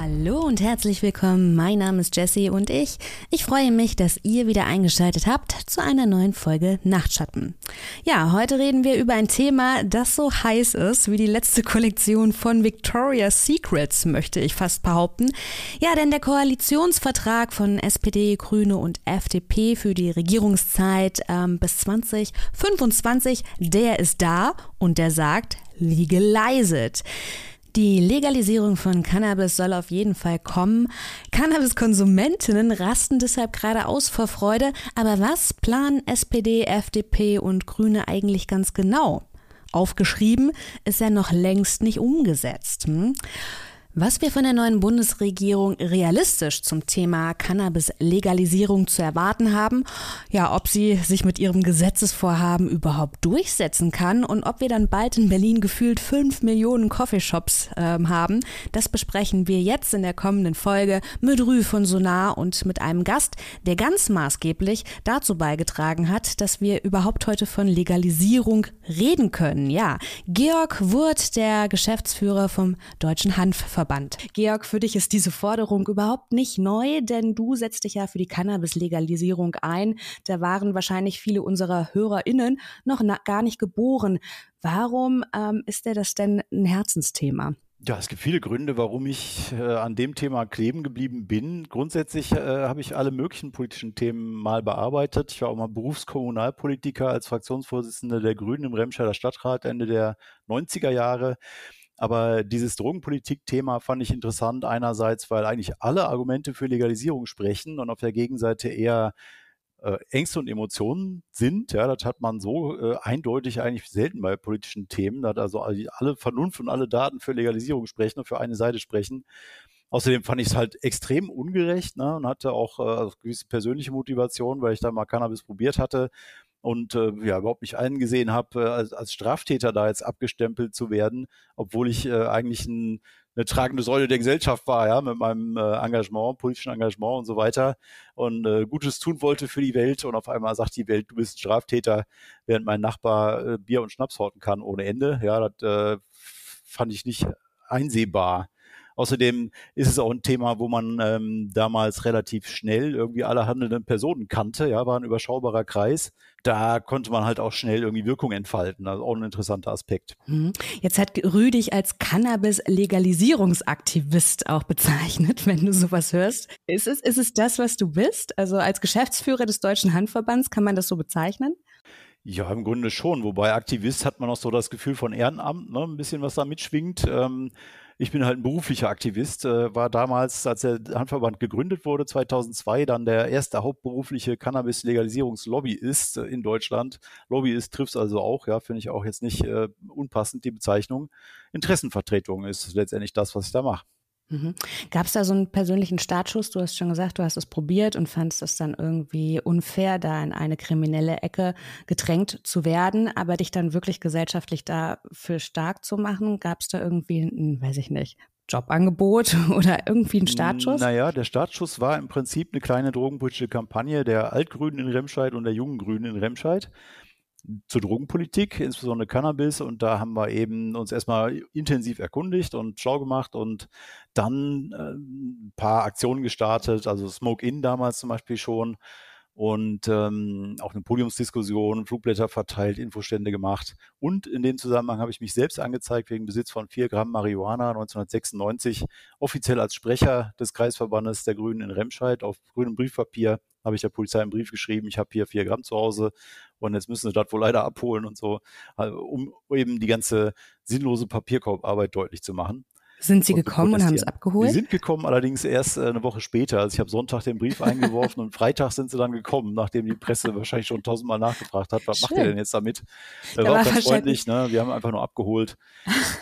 Hallo und herzlich willkommen. Mein Name ist Jessie und ich, ich freue mich, dass ihr wieder eingeschaltet habt zu einer neuen Folge Nachtschatten. Ja, heute reden wir über ein Thema, das so heiß ist wie die letzte Kollektion von Victoria's Secrets, möchte ich fast behaupten. Ja, denn der Koalitionsvertrag von SPD, Grüne und FDP für die Regierungszeit ähm, bis 2025, der ist da und der sagt, legalize it. Die Legalisierung von Cannabis soll auf jeden Fall kommen. Cannabiskonsumentinnen rasten deshalb gerade aus vor Freude. Aber was planen SPD, FDP und Grüne eigentlich ganz genau? Aufgeschrieben ist ja noch längst nicht umgesetzt. Hm? Was wir von der neuen Bundesregierung realistisch zum Thema Cannabis-Legalisierung zu erwarten haben, ja, ob sie sich mit ihrem Gesetzesvorhaben überhaupt durchsetzen kann und ob wir dann bald in Berlin gefühlt fünf Millionen Coffeeshops äh, haben, das besprechen wir jetzt in der kommenden Folge mit Rü von Sonar und mit einem Gast, der ganz maßgeblich dazu beigetragen hat, dass wir überhaupt heute von Legalisierung reden können. Ja, Georg Wurt, der Geschäftsführer vom Deutschen Hanfverband. Verband. Georg, für dich ist diese Forderung überhaupt nicht neu, denn du setzt dich ja für die Cannabis-Legalisierung ein. Da waren wahrscheinlich viele unserer HörerInnen noch gar nicht geboren. Warum ähm, ist dir das denn ein Herzensthema? Ja, es gibt viele Gründe, warum ich äh, an dem Thema kleben geblieben bin. Grundsätzlich äh, habe ich alle möglichen politischen Themen mal bearbeitet. Ich war auch mal Berufskommunalpolitiker als Fraktionsvorsitzender der Grünen im Remscheider Stadtrat Ende der 90er Jahre. Aber dieses Drogenpolitik-Thema fand ich interessant. Einerseits, weil eigentlich alle Argumente für Legalisierung sprechen und auf der Gegenseite eher äh, Ängste und Emotionen sind. Ja, das hat man so äh, eindeutig eigentlich selten bei politischen Themen. Da hat also alle Vernunft und alle Daten für Legalisierung sprechen und für eine Seite sprechen. Außerdem fand ich es halt extrem ungerecht ne, und hatte auch äh, gewisse persönliche Motivation, weil ich da mal Cannabis probiert hatte und äh, ja überhaupt nicht eingesehen habe, äh, als, als Straftäter da jetzt abgestempelt zu werden, obwohl ich äh, eigentlich ein, eine tragende Säule der Gesellschaft war, ja, mit meinem äh, Engagement, politischen Engagement und so weiter und äh, Gutes tun wollte für die Welt und auf einmal sagt die Welt, du bist ein Straftäter, während mein Nachbar äh, Bier und Schnaps horten kann ohne Ende. Ja, das äh, fand ich nicht einsehbar. Außerdem ist es auch ein Thema, wo man ähm, damals relativ schnell irgendwie alle handelnden Personen kannte, ja, war ein überschaubarer Kreis. Da konnte man halt auch schnell irgendwie Wirkung entfalten. Also auch ein interessanter Aspekt. Mhm. Jetzt hat Rüdig als Cannabis-Legalisierungsaktivist auch bezeichnet, wenn du sowas hörst. Ist es, ist es das, was du bist? Also als Geschäftsführer des Deutschen Handverbands kann man das so bezeichnen? Ja, im Grunde schon. Wobei Aktivist hat man auch so das Gefühl von Ehrenamt, ne? ein bisschen was da mitschwingt. Ähm, ich bin halt ein beruflicher Aktivist, äh, war damals, als der Handverband gegründet wurde, 2002, dann der erste hauptberufliche Cannabis-Legalisierungslobbyist äh, in Deutschland. Lobbyist trifft es also auch, ja, finde ich auch jetzt nicht äh, unpassend, die Bezeichnung. Interessenvertretung ist letztendlich das, was ich da mache. Mhm. Gab es da so einen persönlichen Startschuss? Du hast schon gesagt, du hast es probiert und fandest es dann irgendwie unfair, da in eine kriminelle Ecke gedrängt zu werden, aber dich dann wirklich gesellschaftlich dafür stark zu machen? Gab es da irgendwie, ein, weiß ich nicht, Jobangebot oder irgendwie ein Startschuss? Naja, der Startschuss war im Prinzip eine kleine drogenpolitische Kampagne der Altgrünen in Remscheid und der Jungen Grünen in Remscheid zur Drogenpolitik, insbesondere Cannabis. Und da haben wir eben uns erstmal intensiv erkundigt und schlau gemacht und dann äh, ein paar Aktionen gestartet, also Smoke In damals zum Beispiel schon und ähm, auch eine Podiumsdiskussion, Flugblätter verteilt, Infostände gemacht. Und in dem Zusammenhang habe ich mich selbst angezeigt wegen Besitz von vier Gramm Marihuana 1996, offiziell als Sprecher des Kreisverbandes der Grünen in Remscheid auf grünem Briefpapier habe ich der Polizei einen Brief geschrieben, ich habe hier vier Gramm zu Hause und jetzt müssen sie das wohl leider abholen und so, also um eben die ganze sinnlose Papierkorbarbeit deutlich zu machen. Sind Sie gekommen und haben es abgeholt? Sie sind gekommen, allerdings erst äh, eine Woche später. Also ich habe Sonntag den Brief eingeworfen und Freitag sind sie dann gekommen, nachdem die Presse wahrscheinlich schon tausendmal nachgefragt hat, was Schön. macht ihr denn jetzt damit? Da war auch ganz freundlich, ne? Wir haben einfach nur abgeholt.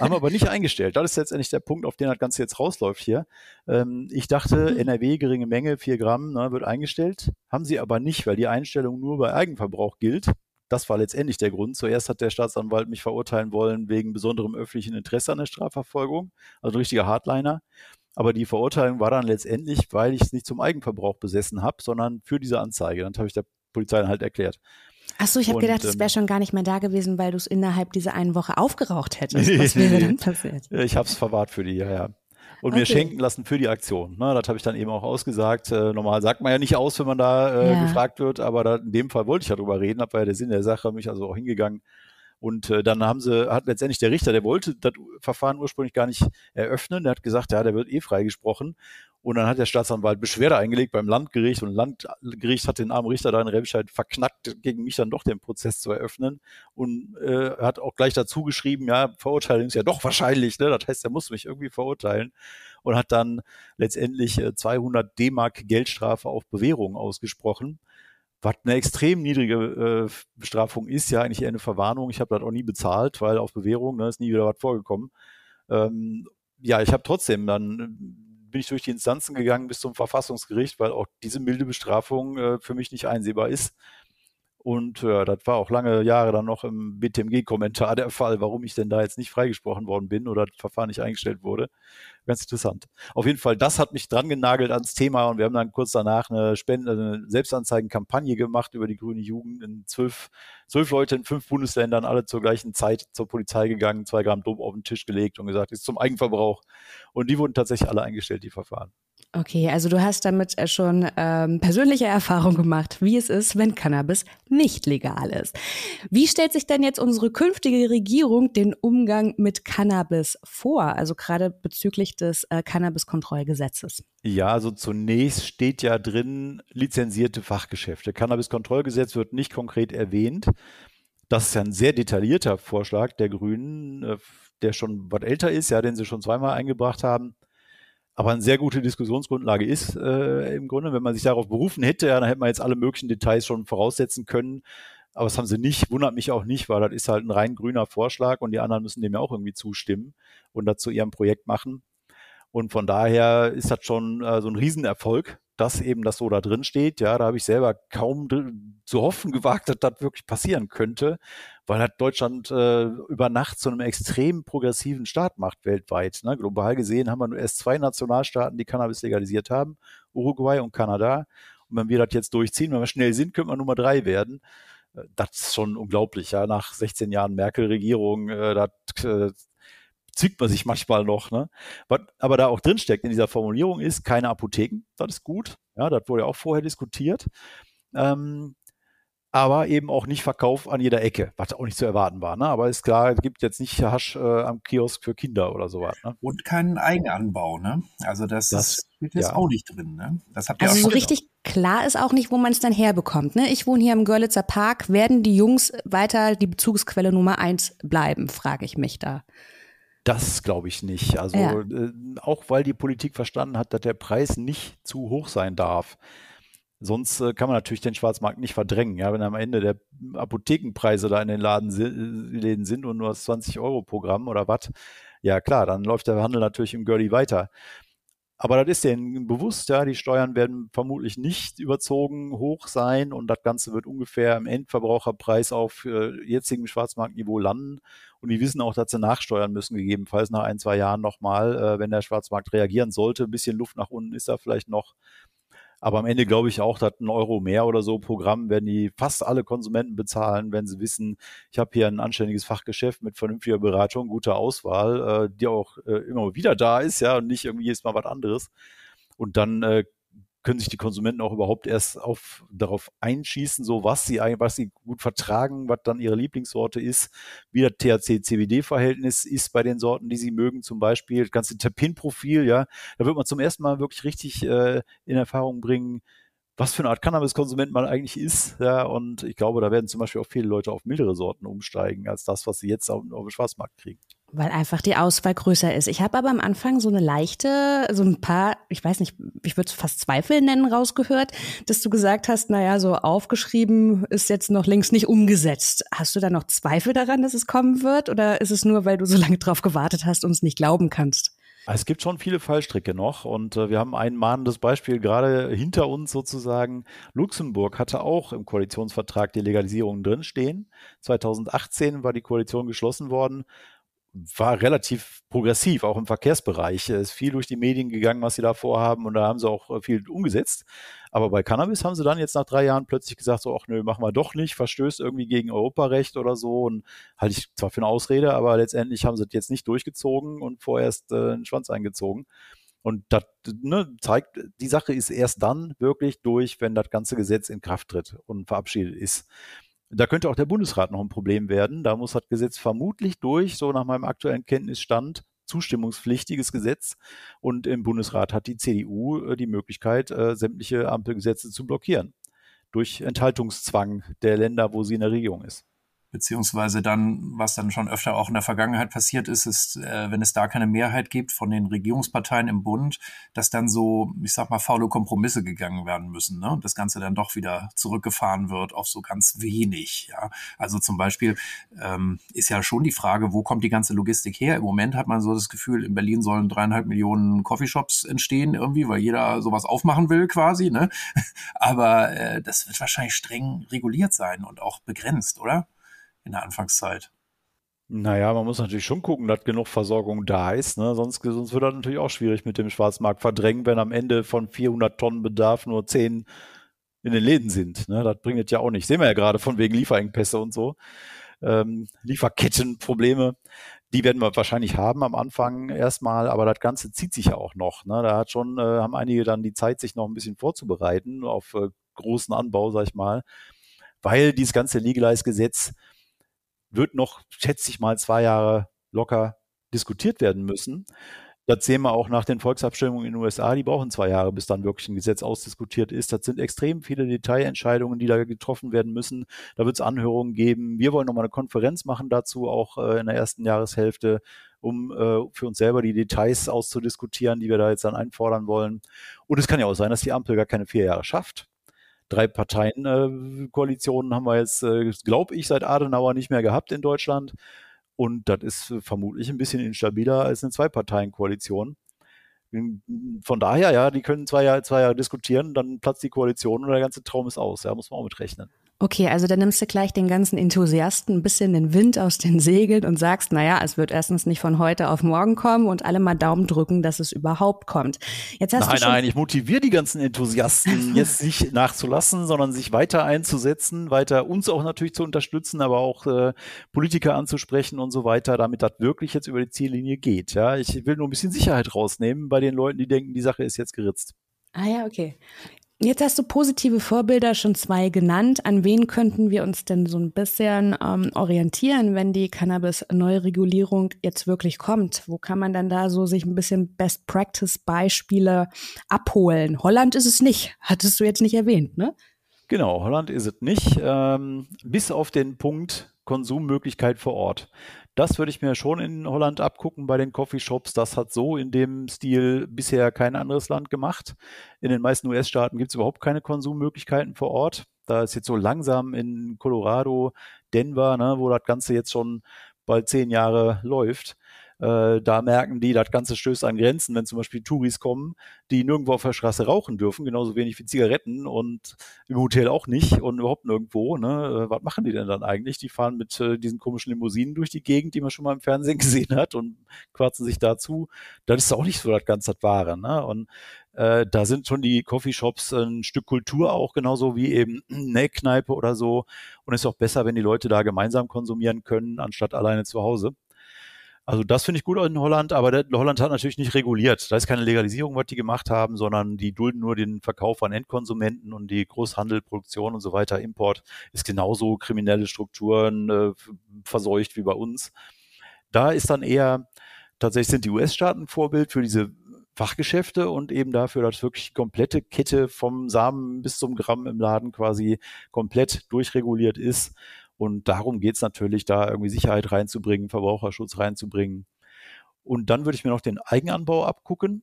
haben aber nicht eingestellt. Das ist letztendlich der Punkt, auf den das Ganze jetzt rausläuft hier. Ähm, ich dachte, mhm. NRW, geringe Menge, vier Gramm, ne, wird eingestellt. Haben sie aber nicht, weil die Einstellung nur bei Eigenverbrauch gilt das war letztendlich der Grund. Zuerst hat der Staatsanwalt mich verurteilen wollen wegen besonderem öffentlichen Interesse an der Strafverfolgung, also ein richtiger Hardliner. Aber die Verurteilung war dann letztendlich, weil ich es nicht zum Eigenverbrauch besessen habe, sondern für diese Anzeige. Dann habe ich der Polizei dann halt erklärt. Achso, ich habe gedacht, es wäre ähm, schon gar nicht mehr da gewesen, weil du es innerhalb dieser einen Woche aufgeraucht hättest. Was wäre dann passiert? Ich habe es verwahrt für die, ja, ja. Und okay. mir schenken lassen für die Aktion. Ne, das habe ich dann eben auch ausgesagt. Äh, normal sagt man ja nicht aus, wenn man da äh, ja. gefragt wird, aber da, in dem Fall wollte ich ja drüber reden, war ja der Sinn der Sache, mich also auch hingegangen. Und äh, dann haben sie, hat letztendlich der Richter, der wollte das Verfahren ursprünglich gar nicht eröffnen, der hat gesagt, ja, der wird eh freigesprochen. Und dann hat der Staatsanwalt Beschwerde eingelegt beim Landgericht und Landgericht hat den armen Richter da in Remscheid verknackt, gegen mich dann doch den Prozess zu eröffnen und äh, hat auch gleich dazu geschrieben, ja, Verurteilung ist ja doch wahrscheinlich, ne? das heißt, er muss mich irgendwie verurteilen und hat dann letztendlich äh, 200 D-Mark Geldstrafe auf Bewährung ausgesprochen was eine extrem niedrige äh, Bestrafung ist, ja eigentlich eher eine Verwarnung. Ich habe das auch nie bezahlt, weil auf Bewährung ne, ist nie wieder was vorgekommen. Ähm, ja, ich habe trotzdem dann bin ich durch die Instanzen gegangen bis zum Verfassungsgericht, weil auch diese milde Bestrafung äh, für mich nicht einsehbar ist. Und ja, das war auch lange Jahre dann noch im BTMG-Kommentar der Fall, warum ich denn da jetzt nicht freigesprochen worden bin oder das Verfahren nicht eingestellt wurde. Ganz interessant. Auf jeden Fall, das hat mich dran genagelt ans Thema und wir haben dann kurz danach eine, Spende, eine Selbstanzeigenkampagne gemacht über die grüne Jugend. In zwölf, zwölf Leute in fünf Bundesländern, alle zur gleichen Zeit zur Polizei gegangen, zwei Gramm Dope auf den Tisch gelegt und gesagt, ist zum Eigenverbrauch. Und die wurden tatsächlich alle eingestellt, die Verfahren. Okay, also du hast damit äh, schon ähm, persönliche Erfahrung gemacht, wie es ist, wenn Cannabis nicht legal ist. Wie stellt sich denn jetzt unsere künftige Regierung den Umgang mit Cannabis vor, also gerade bezüglich des äh, Cannabis-Kontrollgesetzes? Ja, also zunächst steht ja drin lizenzierte Fachgeschäfte. Cannabis-Kontrollgesetz wird nicht konkret erwähnt. Das ist ja ein sehr detaillierter Vorschlag der Grünen, äh, der schon was älter ist, ja, den sie schon zweimal eingebracht haben aber eine sehr gute Diskussionsgrundlage ist äh, im Grunde, wenn man sich darauf berufen hätte, ja, dann hätte man jetzt alle möglichen Details schon voraussetzen können. Aber das haben sie nicht, wundert mich auch nicht, weil das ist halt ein rein grüner Vorschlag und die anderen müssen dem ja auch irgendwie zustimmen und dazu ihrem Projekt machen. Und von daher ist das schon äh, so ein Riesenerfolg, dass eben das so da drin steht. Ja, da habe ich selber kaum zu hoffen gewagt, dass das wirklich passieren könnte, weil hat Deutschland äh, über Nacht zu einem extrem progressiven Staat macht weltweit. Ne? Global gesehen haben wir nur erst zwei Nationalstaaten, die Cannabis legalisiert haben, Uruguay und Kanada. Und wenn wir das jetzt durchziehen, wenn wir schnell sind, könnten wir Nummer drei werden. Äh, das ist schon unglaublich, ja. Nach 16 Jahren Merkel-Regierung, äh, das äh, zieht man sich manchmal noch. Ne? Was aber da auch drinsteckt in dieser Formulierung ist, keine Apotheken, das ist gut. Ja, das wurde ja auch vorher diskutiert. Ähm, aber eben auch nicht Verkauf an jeder Ecke, was auch nicht zu erwarten war. Ne? Aber ist klar, es gibt jetzt nicht Hasch äh, am Kiosk für Kinder oder sowas. Ne? Und keinen Eigenanbau, ne? Also das, das steht jetzt ja. auch nicht drin, ne? Das habt ihr also auch so richtig klar ist auch nicht, wo man es dann herbekommt. Ne? Ich wohne hier im Görlitzer Park. Werden die Jungs weiter die Bezugsquelle Nummer eins bleiben, frage ich mich da. Das glaube ich nicht. Also ja. äh, auch weil die Politik verstanden hat, dass der Preis nicht zu hoch sein darf. Sonst äh, kann man natürlich den Schwarzmarkt nicht verdrängen. Ja, wenn am Ende der Apothekenpreise da in den Laden, äh, Läden sind und nur 20 Euro pro Gramm oder was, ja klar, dann läuft der Handel natürlich im Girlie weiter. Aber das ist denen bewusst, ja, die Steuern werden vermutlich nicht überzogen hoch sein und das Ganze wird ungefähr im Endverbraucherpreis auf äh, jetzigem Schwarzmarktniveau landen. Und die wissen auch, dass sie nachsteuern müssen, gegebenenfalls nach ein, zwei Jahren nochmal, äh, wenn der Schwarzmarkt reagieren sollte. Ein bisschen Luft nach unten ist da vielleicht noch. Aber am Ende glaube ich auch, dass ein Euro mehr oder so Programm werden die fast alle Konsumenten bezahlen, wenn sie wissen, ich habe hier ein anständiges Fachgeschäft mit vernünftiger Beratung, guter Auswahl, äh, die auch äh, immer wieder da ist, ja, und nicht irgendwie jedes Mal was anderes. Und dann äh, können sich die Konsumenten auch überhaupt erst auf, darauf einschießen, so was sie, was sie gut vertragen, was dann ihre Lieblingssorte ist, wie das THC-CBD-Verhältnis ist bei den Sorten, die sie mögen, zum Beispiel das ganze Terpin-Profil, ja, da wird man zum ersten Mal wirklich richtig äh, in Erfahrung bringen, was für eine Art Cannabis-Konsument man eigentlich ist. Ja, und ich glaube, da werden zum Beispiel auch viele Leute auf mildere Sorten umsteigen, als das, was sie jetzt auf, auf dem Schwarzmarkt kriegen. Weil einfach die Auswahl größer ist. Ich habe aber am Anfang so eine leichte, so ein paar, ich weiß nicht, ich würde es fast Zweifel nennen, rausgehört, dass du gesagt hast, naja, so aufgeschrieben ist jetzt noch längst nicht umgesetzt. Hast du da noch Zweifel daran, dass es kommen wird? Oder ist es nur, weil du so lange drauf gewartet hast und es nicht glauben kannst? Es gibt schon viele Fallstricke noch und äh, wir haben ein mahnendes Beispiel gerade hinter uns sozusagen. Luxemburg hatte auch im Koalitionsvertrag die Legalisierung drinstehen. 2018 war die Koalition geschlossen worden war relativ progressiv, auch im Verkehrsbereich. Es ist viel durch die Medien gegangen, was sie da vorhaben und da haben sie auch äh, viel umgesetzt. Aber bei Cannabis haben sie dann jetzt nach drei Jahren plötzlich gesagt, so, ach nö, machen wir doch nicht, verstößt irgendwie gegen Europarecht oder so und halte ich zwar für eine Ausrede, aber letztendlich haben sie das jetzt nicht durchgezogen und vorerst äh, einen Schwanz eingezogen. Und das ne, zeigt, die Sache ist erst dann wirklich durch, wenn das ganze Gesetz in Kraft tritt und verabschiedet ist. Da könnte auch der Bundesrat noch ein Problem werden. Da muss das Gesetz vermutlich durch, so nach meinem aktuellen Kenntnisstand, zustimmungspflichtiges Gesetz. Und im Bundesrat hat die CDU äh, die Möglichkeit, äh, sämtliche Ampelgesetze zu blockieren. Durch Enthaltungszwang der Länder, wo sie in der Regierung ist beziehungsweise dann, was dann schon öfter auch in der Vergangenheit passiert ist, ist, äh, wenn es da keine Mehrheit gibt von den Regierungsparteien im Bund, dass dann so, ich sag mal, faule Kompromisse gegangen werden müssen, ne? Und das Ganze dann doch wieder zurückgefahren wird auf so ganz wenig. Ja? Also zum Beispiel ähm, ist ja schon die Frage, wo kommt die ganze Logistik her? Im Moment hat man so das Gefühl, in Berlin sollen dreieinhalb Millionen Coffeeshops entstehen irgendwie, weil jeder sowas aufmachen will quasi, ne? Aber äh, das wird wahrscheinlich streng reguliert sein und auch begrenzt, oder? In der Anfangszeit. Naja, man muss natürlich schon gucken, dass genug Versorgung da ist. Ne? Sonst, sonst wird das natürlich auch schwierig mit dem Schwarzmarkt verdrängen, wenn am Ende von 400 Tonnen Bedarf nur 10 in den Läden sind. Ne? Das bringt ja auch nicht. Sehen wir ja gerade von wegen Lieferengpässe und so. Ähm, Lieferkettenprobleme, die werden wir wahrscheinlich haben am Anfang erstmal, aber das Ganze zieht sich ja auch noch. Ne? Da hat schon, äh, haben einige dann die Zeit, sich noch ein bisschen vorzubereiten auf äh, großen Anbau, sag ich mal, weil dieses ganze Legalize-Gesetz wird noch, schätze ich mal, zwei Jahre locker diskutiert werden müssen. Das sehen wir auch nach den Volksabstimmungen in den USA, die brauchen zwei Jahre, bis dann wirklich ein Gesetz ausdiskutiert ist. Das sind extrem viele Detailentscheidungen, die da getroffen werden müssen. Da wird es Anhörungen geben. Wir wollen nochmal eine Konferenz machen dazu, auch äh, in der ersten Jahreshälfte, um äh, für uns selber die Details auszudiskutieren, die wir da jetzt dann einfordern wollen. Und es kann ja auch sein, dass die Ampel gar keine vier Jahre schafft drei Parteien-Koalitionen haben wir jetzt, äh, glaube ich, seit Adenauer nicht mehr gehabt in Deutschland. Und das ist vermutlich ein bisschen instabiler als eine Zwei-Parteien-Koalition. Von daher, ja, die können zwei Jahre, zwei Jahre diskutieren, dann platzt die Koalition und der ganze Traum ist aus. Ja, muss man auch mit rechnen. Okay, also dann nimmst du gleich den ganzen Enthusiasten ein bisschen den Wind aus den Segeln und sagst, naja, es wird erstens nicht von heute auf morgen kommen und alle mal Daumen drücken, dass es überhaupt kommt. Jetzt hast nein, du nein, ich motiviere die ganzen Enthusiasten jetzt nicht nachzulassen, sondern sich weiter einzusetzen, weiter uns auch natürlich zu unterstützen, aber auch äh, Politiker anzusprechen und so weiter, damit das wirklich jetzt über die Ziellinie geht. Ja, ich will nur ein bisschen Sicherheit rausnehmen bei den Leuten, die denken, die Sache ist jetzt geritzt. Ah ja, okay. Jetzt hast du positive Vorbilder schon zwei genannt. An wen könnten wir uns denn so ein bisschen ähm, orientieren, wenn die Cannabis-Neuregulierung jetzt wirklich kommt? Wo kann man dann da so sich ein bisschen Best-Practice-Beispiele abholen? Holland ist es nicht, hattest du jetzt nicht erwähnt, ne? Genau, Holland ist es nicht, ähm, bis auf den Punkt Konsummöglichkeit vor Ort. Das würde ich mir schon in Holland abgucken bei den Coffeeshops. Das hat so in dem Stil bisher kein anderes Land gemacht. In den meisten US-Staaten gibt es überhaupt keine Konsummöglichkeiten vor Ort. Da ist jetzt so langsam in Colorado, Denver, ne, wo das Ganze jetzt schon bald zehn Jahre läuft, äh, da merken die, das Ganze stößt an Grenzen, wenn zum Beispiel Touris kommen, die nirgendwo auf der Straße rauchen dürfen, genauso wenig wie Zigaretten und im Hotel auch nicht und überhaupt nirgendwo. Ne? Äh, was machen die denn dann eigentlich? Die fahren mit äh, diesen komischen Limousinen durch die Gegend, die man schon mal im Fernsehen gesehen hat und quarzen sich dazu. Das ist auch nicht so das ganze das Wahre. Ne? Und äh, da sind schon die Coffeeshops ein Stück Kultur auch, genauso wie eben eine Kneipe oder so. Und es ist auch besser, wenn die Leute da gemeinsam konsumieren können, anstatt alleine zu Hause. Also das finde ich gut in Holland, aber der, Holland hat natürlich nicht reguliert. Da ist keine Legalisierung, was die gemacht haben, sondern die dulden nur den Verkauf an Endkonsumenten und die Großhandel, Produktion und so weiter, Import ist genauso kriminelle Strukturen äh, verseucht wie bei uns. Da ist dann eher, tatsächlich sind die US-Staaten Vorbild für diese Fachgeschäfte und eben dafür, dass wirklich komplette Kette vom Samen bis zum Gramm im Laden quasi komplett durchreguliert ist und darum geht es natürlich, da irgendwie Sicherheit reinzubringen, Verbraucherschutz reinzubringen. Und dann würde ich mir noch den Eigenanbau abgucken,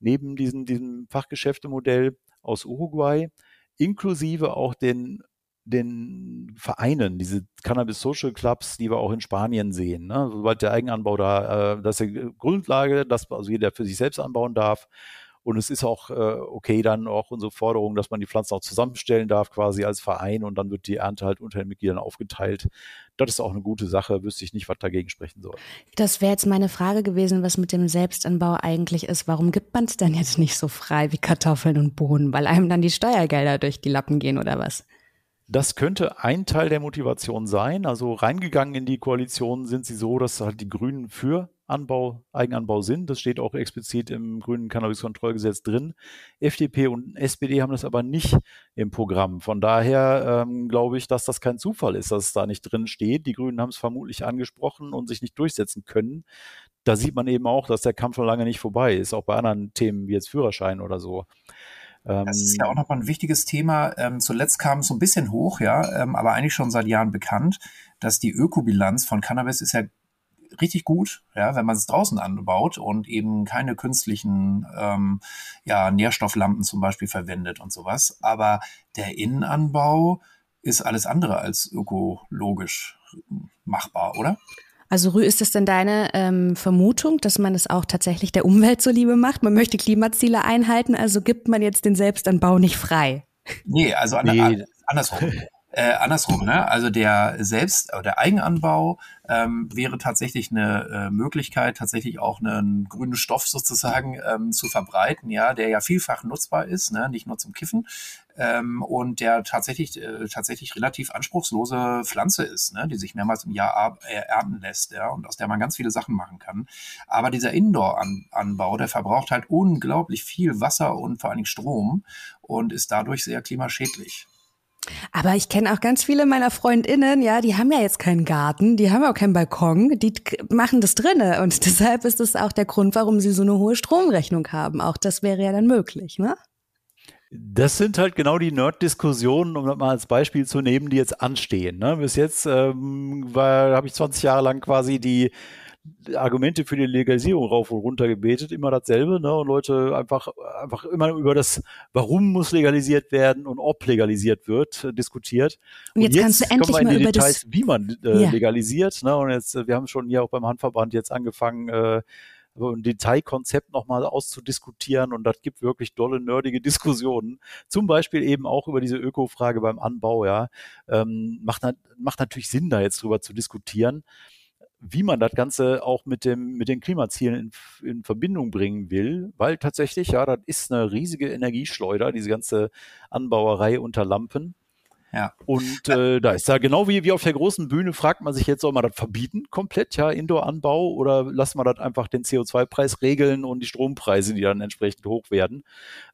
neben diesem, diesem Fachgeschäftemodell aus Uruguay, inklusive auch den, den Vereinen, diese Cannabis Social Clubs, die wir auch in Spanien sehen. Ne? Sobald der Eigenanbau da, äh, das ist die Grundlage, dass also jeder für sich selbst anbauen darf Und es ist auch äh, okay dann auch unsere Forderung, dass man die Pflanzen auch zusammenstellen darf, quasi als Verein und dann wird die Ernte halt unter den Mitgliedern aufgeteilt. Das ist auch eine gute Sache, wüsste ich nicht, was dagegen sprechen soll. Das wäre jetzt meine Frage gewesen, was mit dem Selbstanbau eigentlich ist. Warum gibt man es denn jetzt nicht so frei wie Kartoffeln und Bohnen? Weil einem dann die Steuergelder durch die Lappen gehen oder was? Das könnte ein Teil der Motivation sein. Also reingegangen in die Koalition sind sie so, dass halt die Grünen für Anbau, Eigenanbau sind. Das steht auch explizit im grünen Cannabis-Kontrollgesetz drin. FDP und SPD haben das aber nicht im Programm. Von daher ähm, glaube ich, dass das kein Zufall ist, dass es da nicht drin steht. Die Grünen haben es vermutlich angesprochen und sich nicht durchsetzen können. Da sieht man eben auch, dass der Kampf noch lange nicht vorbei ist, auch bei anderen Themen wie jetzt Führerschein oder so. Das ist ja auch nochmal ein wichtiges Thema. Ähm, zuletzt kam es so ein bisschen hoch, ja, ähm, aber eigentlich schon seit Jahren bekannt, dass die Ökobilanz von Cannabis ist ja richtig gut, ja, wenn man es draußen anbaut und eben keine künstlichen ähm, ja, Nährstofflampen zum Beispiel verwendet und sowas. Aber der Innenanbau ist alles andere als ökologisch machbar, oder? Also Rü, ist das denn deine ähm, Vermutung, dass man es auch tatsächlich der Umwelt zuliebe macht? Man möchte Klimaziele einhalten, also gibt man jetzt den Selbstanbau nicht frei? Nee, also an, nee. andersrum. Äh, andersrum, ne? Also der Selbst- oder der Eigenanbau ähm, wäre tatsächlich eine äh, Möglichkeit, tatsächlich auch einen grünen Stoff sozusagen ähm, zu verbreiten, ja, der ja vielfach nutzbar ist, ne? nicht nur zum Kiffen, ähm, und der tatsächlich äh, tatsächlich relativ anspruchslose Pflanze ist, ne? die sich mehrmals im Jahr äh, ernten lässt, ja, und aus der man ganz viele Sachen machen kann. Aber dieser Indoor-Anbau, der verbraucht halt unglaublich viel Wasser und vor allen Dingen Strom und ist dadurch sehr klimaschädlich. Aber ich kenne auch ganz viele meiner Freundinnen, ja, die haben ja jetzt keinen Garten, die haben auch keinen Balkon, die machen das drinne und deshalb ist das auch der Grund, warum sie so eine hohe Stromrechnung haben. Auch das wäre ja dann möglich, ne? Das sind halt genau die Nerd-Diskussionen, um das mal als Beispiel zu nehmen, die jetzt anstehen. Ne? Bis jetzt ähm, habe ich 20 Jahre lang quasi die Argumente für die Legalisierung rauf und runter gebetet, immer dasselbe, ne? Und Leute einfach, einfach immer über das, warum muss legalisiert werden und ob legalisiert wird, äh, diskutiert. Und jetzt, und jetzt kannst du endlich mal über Details, das, wie man äh, ja. legalisiert, ne? Und jetzt, äh, wir haben schon hier auch beim Handverband jetzt angefangen, äh, ein Detailkonzept nochmal auszudiskutieren und das gibt wirklich dolle, nerdige Diskussionen. Zum Beispiel eben auch über diese Öko-Frage beim Anbau, ja. Ähm, macht, macht natürlich Sinn, da jetzt drüber zu diskutieren wie man das Ganze auch mit, dem, mit den Klimazielen in, in Verbindung bringen will, weil tatsächlich, ja, das ist eine riesige Energieschleuder, diese ganze Anbauerei unter Lampen. Ja. Und äh, da ist da genau wie, wie auf der großen Bühne fragt man sich jetzt, soll man das verbieten komplett, ja, Indoor-Anbau oder lassen wir das einfach den CO2-Preis regeln und die Strompreise, die dann entsprechend hoch werden?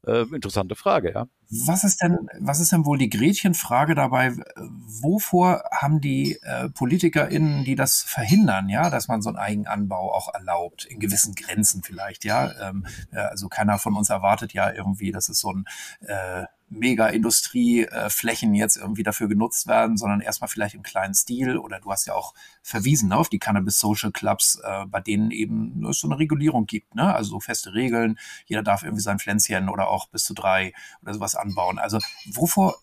Äh, interessante Frage, ja. Was ist denn, was ist denn wohl die Gretchenfrage dabei? Wovor haben die äh, PolitikerInnen, die das verhindern, ja, dass man so einen Eigenanbau auch erlaubt, in gewissen Grenzen vielleicht, ja? Ähm, also keiner von uns erwartet ja irgendwie, dass es so ein äh, Mega-Industrieflächen jetzt irgendwie dafür genutzt werden, sondern erstmal vielleicht im kleinen Stil. Oder du hast ja auch verwiesen ne, auf die Cannabis Social Clubs, äh, bei denen eben es so eine Regulierung gibt. Ne? Also so feste Regeln, jeder darf irgendwie sein Pflänzchen oder auch bis zu drei oder sowas anbauen. Also wovor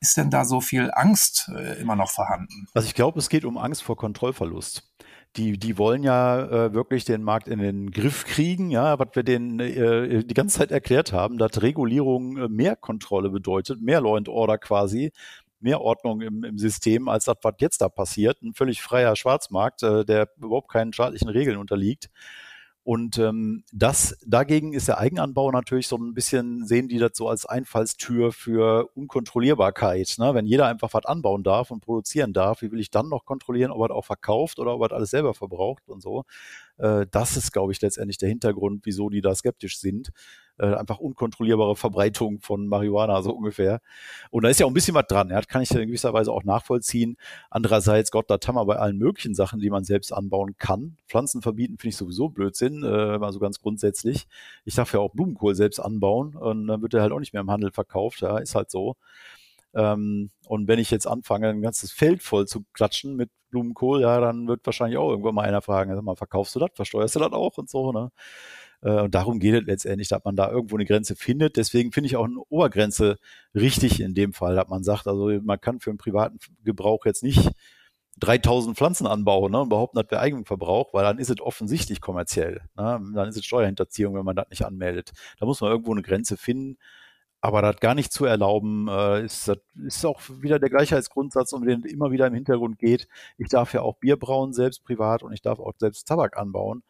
ist denn da so viel Angst äh, immer noch vorhanden? Also ich glaube, es geht um Angst vor Kontrollverlust die, die wollen ja äh, wirklich den Markt in den Griff kriegen, ja, was wir denen äh, die ganze Zeit erklärt haben, dass Regulierung äh, mehr Kontrolle bedeutet, mehr Law and Order quasi, mehr Ordnung im, im System, als das, was jetzt da passiert. Ein völlig freier Schwarzmarkt, äh, der überhaupt keinen staatlichen Regeln unterliegt. Und ähm, das dagegen ist der Eigenanbau natürlich so ein bisschen, sehen die das so als Einfallstür für Unkontrollierbarkeit. Ne? Wenn jeder einfach was anbauen darf und produzieren darf, wie will ich dann noch kontrollieren, ob er auch verkauft oder ob er alles selber verbraucht und so. Äh, das ist, glaube ich, letztendlich der Hintergrund, wieso die da skeptisch sind. Äh, einfach unkontrollierbare Verbreitung von Marihuana, so ungefähr. Und da ist ja auch ein bisschen was dran. Ja, das kann ich in gewisser Weise auch nachvollziehen. Andererseits, Gott, da haben wir bei allen möglichen Sachen, die man selbst anbauen kann. Pflanzen verbieten finde ich sowieso Blödsinn, äh, mal so ganz grundsätzlich. Ich darf ja auch Blumenkohl selbst anbauen und dann wird er halt auch nicht mehr im Handel verkauft. Ja, ist halt so. Ähm, und wenn ich jetzt anfange, ein ganzes Feld voll zu klatschen mit Blumenkohl, ja, dann wird wahrscheinlich auch irgendwann mal einer fragen, sag mal, verkaufst du das, versteuerst du das auch und so, ne? Äh, und darum geht es letztendlich, dass man da irgendwo eine Grenze findet. Deswegen finde ich auch eine Obergrenze richtig in dem Fall, dass man sagt, also man kann für einen privaten Gebrauch jetzt nicht 3000 Pflanzen anbaue ne, und behaupten, das wäre Eigenverbrauch, weil dann ist es offensichtlich kommerziell. Ne? Dann ist es Steuerhinterziehung, wenn man das nicht anmeldet. Da muss man irgendwo eine Grenze finden. Aber das gar nicht zu erlauben, äh, ist, ist auch wieder der Gleichheitsgrundsatz, um den immer wieder im Hintergrund geht. Ich darf ja auch Bier brauen, selbst privat, und ich darf auch selbst Tabak anbauen.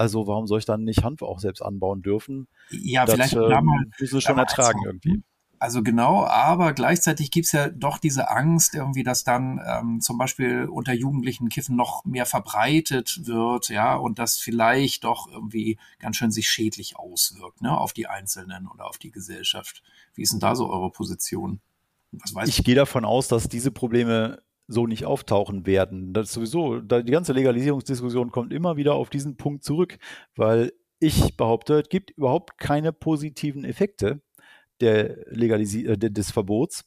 Also warum soll ich dann nicht Hanf auch selbst anbauen dürfen? Ja, das, vielleicht ähm, müssen wir schon ertragen irgendwie. Also genau, aber gleichzeitig gibt's ja doch diese Angst irgendwie, dass dann ähm, zum Beispiel unter Jugendlichen Kiffen noch mehr verbreitet wird, ja, und das vielleicht doch irgendwie ganz schön sich schädlich auswirkt, ne, auf die Einzelnen oder auf die Gesellschaft. Wie ist denn da so eure Position? ich gehe davon aus, dass diese Probleme so nicht auftauchen werden. Das sowieso, die ganze Legalisierungsdiskussion kommt immer wieder auf diesen Punkt zurück, weil ich behaupte, es gibt überhaupt keine positiven Effekte der Legalisi äh, des Verbots.